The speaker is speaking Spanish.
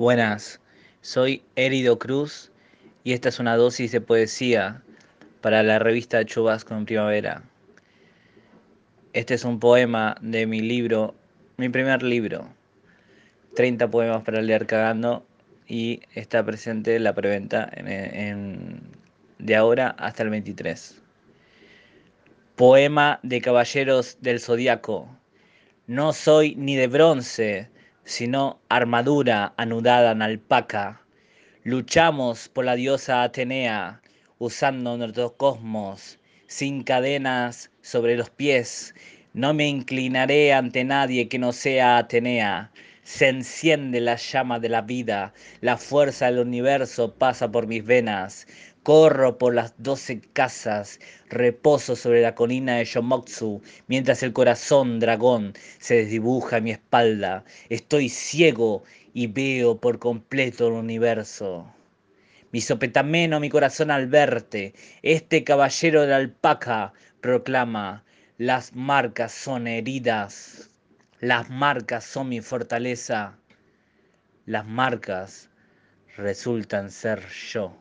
Buenas, soy Herido Cruz y esta es una dosis de poesía para la revista Chubasco en Primavera. Este es un poema de mi libro, mi primer libro, 30 poemas para leer cagando y está presente la preventa en, en, de ahora hasta el 23. Poema de Caballeros del Zodíaco. No soy ni de bronce, sino armadura anudada en alpaca. Luchamos por la diosa Atenea, usando nuestro cosmos, sin cadenas sobre los pies. No me inclinaré ante nadie que no sea Atenea. Se enciende la llama de la vida, la fuerza del universo pasa por mis venas. Corro por las doce casas, reposo sobre la colina de Yomotsu, mientras el corazón dragón se desdibuja en mi espalda. Estoy ciego y veo por completo el universo. Mi sopetameno, mi corazón al verte, este caballero de la alpaca proclama, las marcas son heridas, las marcas son mi fortaleza, las marcas resultan ser yo.